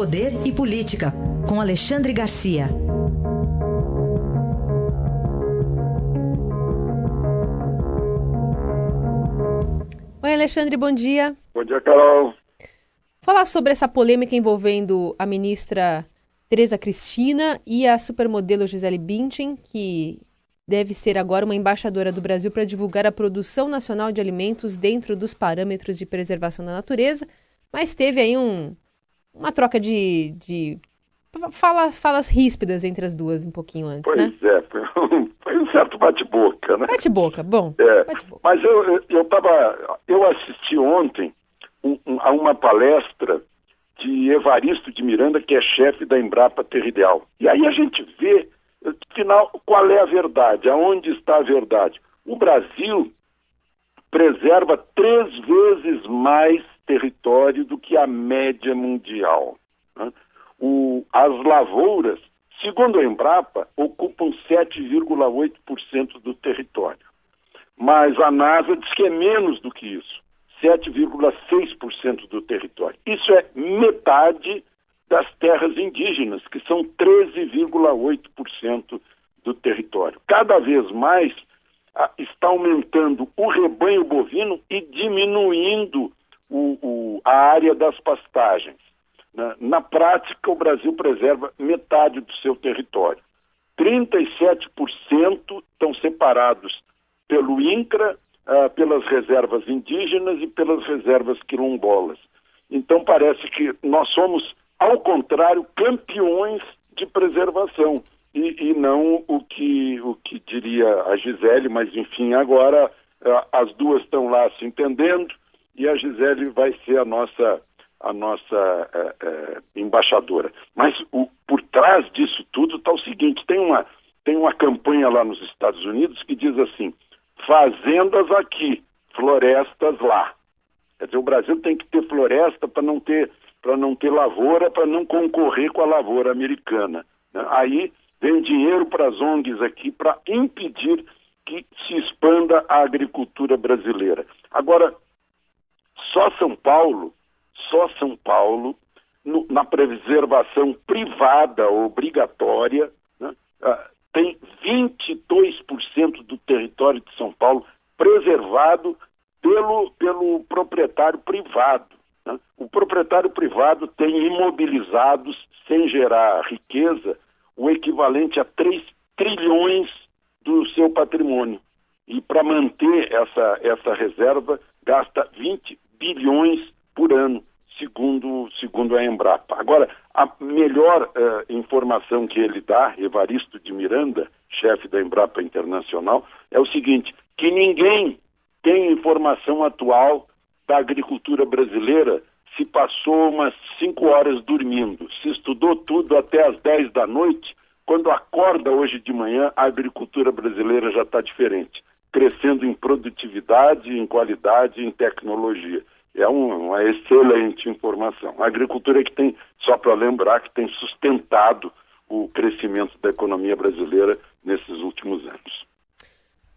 Poder e Política, com Alexandre Garcia. Oi, Alexandre, bom dia. Bom dia, Carol. Falar sobre essa polêmica envolvendo a ministra Tereza Cristina e a supermodelo Gisele Bündchen, que deve ser agora uma embaixadora do Brasil para divulgar a produção nacional de alimentos dentro dos parâmetros de preservação da natureza, mas teve aí um, uma troca de, de fala, falas ríspidas entre as duas um pouquinho antes, pois né? é, foi um, foi um certo bate-boca, né? Bate-boca, bom. É, bate mas eu, eu, tava, eu assisti ontem um, um, a uma palestra de Evaristo de Miranda, que é chefe da Embrapa Territorial. E aí a gente vê, afinal, qual é a verdade, aonde está a verdade. O Brasil preserva três vezes mais território do que a média mundial. Né? O, as lavouras, segundo a Embrapa, ocupam 7,8% do território. Mas a NASA diz que é menos do que isso, 7,6% do território. Isso é metade das terras indígenas, que são 13,8% do território. Cada vez mais está aumentando o rebanho bovino e diminuindo o, o, a área das pastagens. Na, na prática, o Brasil preserva metade do seu território. 37% estão separados pelo INCRA, uh, pelas reservas indígenas e pelas reservas quilombolas. Então parece que nós somos, ao contrário, campeões de preservação. E, e não o que, o que diria a Gisele, mas enfim, agora uh, as duas estão lá se entendendo e a Gisele vai ser a nossa a nossa é, é, embaixadora. Mas o, por trás disso tudo está o seguinte: tem uma, tem uma campanha lá nos Estados Unidos que diz assim: fazendas aqui, florestas lá. Quer dizer, o Brasil tem que ter floresta para não ter para não ter lavoura, para não concorrer com a lavoura americana. Né? Aí vem dinheiro para as ONGs aqui para impedir que se expanda a agricultura brasileira. Agora, só São Paulo só São Paulo, no, na preservação privada obrigatória, né, uh, tem 22% do território de São Paulo preservado pelo, pelo proprietário privado. Né? O proprietário privado tem imobilizados, sem gerar riqueza, equivalente a 3 trilhões do seu patrimônio. E para manter essa, essa reserva, gasta 20 bilhões por ano segundo, segundo a Embrapa. Agora, a melhor uh, informação que ele dá, Evaristo de Miranda, chefe da Embrapa Internacional, é o seguinte: que ninguém tem informação atual da agricultura brasileira se passou umas cinco horas dormindo, se estudou tudo até as 10 da noite, quando acorda hoje de manhã, a agricultura brasileira já está diferente, crescendo em produtividade, em qualidade, em tecnologia é um, uma excelente informação. A agricultura é que tem, só para lembrar, que tem sustentado o crescimento da economia brasileira nesses últimos anos.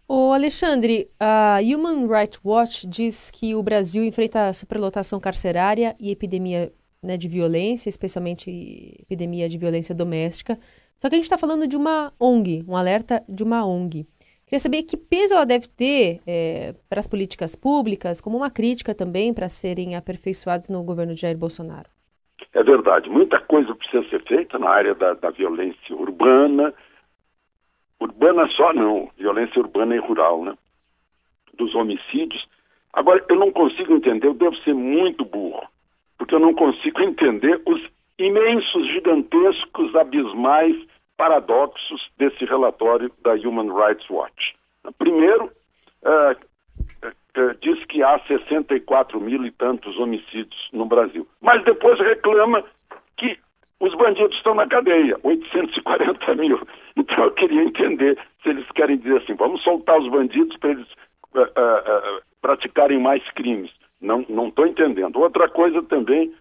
O Alexandre, a Human Rights Watch diz que o Brasil enfrenta superlotação carcerária e epidemia né, de violência, especialmente epidemia de violência doméstica. Só que a gente está falando de uma ONG, um alerta de uma ONG. Queria saber que peso ela deve ter é, para as políticas públicas, como uma crítica também para serem aperfeiçoados no governo de Jair Bolsonaro. É verdade, muita coisa precisa ser feita na área da, da violência urbana, urbana só não, violência urbana e rural, né? Dos homicídios. Agora, eu não consigo entender, eu devo ser muito burro, porque eu não consigo entender os imensos, gigantescos, abismais paradoxos desse relatório da Human Rights Watch. Primeiro, é, é, diz que há 64 mil e tantos homicídios no Brasil, mas depois reclama que os bandidos estão na cadeia, 840 mil. Então eu queria entender se eles querem dizer assim, vamos soltar os bandidos para eles uh, uh, uh, praticarem mais crimes. Não estou entendendo. Outra coisa também,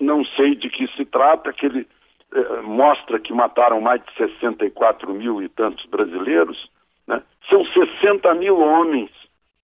não sei de que se trata, que ele eh, mostra que mataram mais de 64 mil e tantos brasileiros, né? são 60 mil homens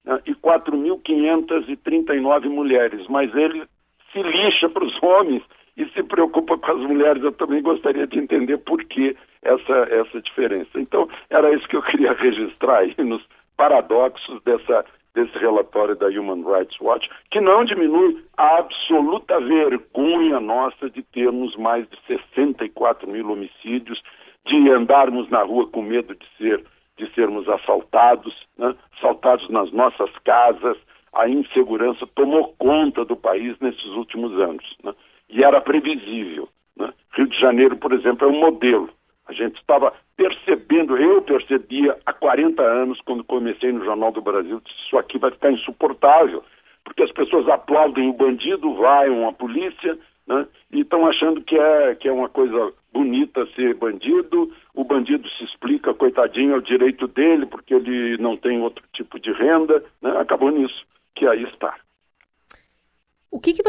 né? e 4.539 mulheres, mas ele se lixa para os homens e se preocupa com as mulheres. Eu também gostaria de entender por que essa, essa diferença. Então, era isso que eu queria registrar aí nos paradoxos dessa, desse relatório da Human Rights Watch, que não diminui a absoluta vergonha nossa de termos mais de 64 mil homicídios, de andarmos na rua com medo de, ser, de sermos assaltados, né? assaltados nas nossas casas. A insegurança tomou conta do país nesses últimos anos. Né? E era previsível. Né? Rio de Janeiro, por exemplo, é um modelo. A gente estava percebendo, eu percebia há 40 anos, quando comecei no Jornal do Brasil, isso aqui vai ficar insuportável, porque as pessoas aplaudem o bandido, vaiam a polícia, né, e estão achando que é, que é uma coisa bonita ser bandido, o bandido se explica, coitadinho, é o direito dele, porque ele não tem outro tipo de renda, né, acabou nisso, que aí está.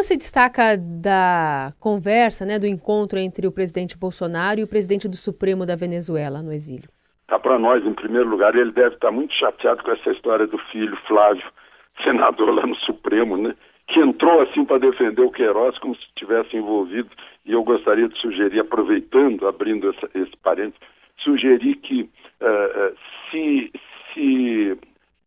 Você destaca da conversa, né, do encontro entre o presidente Bolsonaro e o presidente do Supremo da Venezuela no exílio? Tá para nós, em primeiro lugar, ele deve estar muito chateado com essa história do filho Flávio, senador lá no Supremo, né? Que entrou assim para defender o Queiroz como se estivesse envolvido. E eu gostaria de sugerir, aproveitando, abrindo essa, esse parênteses, sugerir que uh, se, se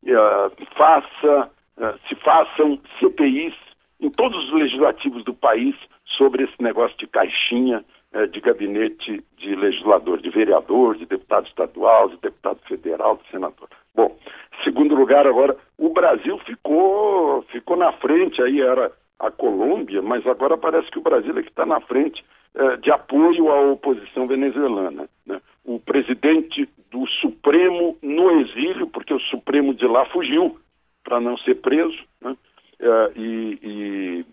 uh, faça, uh, se façam CPIs em todos os legislativos do país sobre esse negócio de caixinha eh, de gabinete de legislador, de vereador, de deputado estadual, de deputado federal, de senador. Bom, segundo lugar agora, o Brasil ficou, ficou na frente, aí era a Colômbia, mas agora parece que o Brasil é que está na frente eh, de apoio à oposição venezuelana. Né? O presidente do Supremo no exílio, porque o Supremo de lá fugiu para não ser preso, né? Uh, e, e,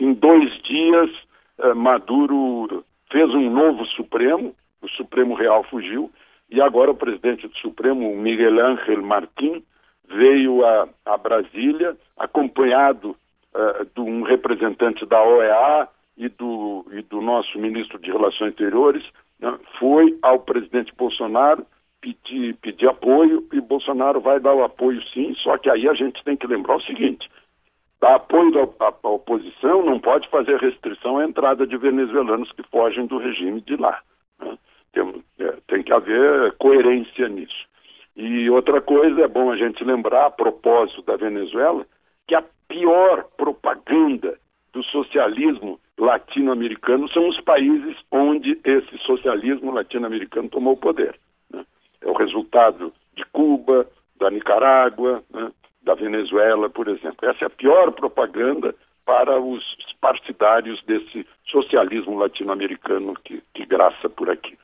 em dois dias uh, Maduro fez um novo Supremo, o Supremo Real fugiu, e agora o presidente do Supremo, Miguel Ángel Martín, veio a, a Brasília, acompanhado uh, de um representante da OEA e do, e do nosso ministro de Relações Interiores, né, foi ao presidente Bolsonaro pedir, pedir apoio e Bolsonaro vai dar o apoio sim, só que aí a gente tem que lembrar o seguinte: Dá apoio à, oposição não pode fazer restrição à entrada de venezuelanos que fogem do regime de lá. Né? Tem, é, tem que haver coerência nisso. E outra coisa, é bom a gente lembrar, a propósito da Venezuela, que a pior propaganda do socialismo latino-americano são os países onde esse socialismo latino-americano tomou poder. Né? É o resultado de Cuba, da Nicarágua, né? Da Venezuela, por exemplo. Essa é a pior propaganda para os partidários desse socialismo latino-americano que, que graça por aqui.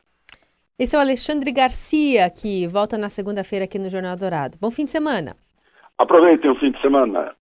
Esse é o Alexandre Garcia, que volta na segunda-feira aqui no Jornal Dourado. Bom fim de semana. Aproveitem o fim de semana.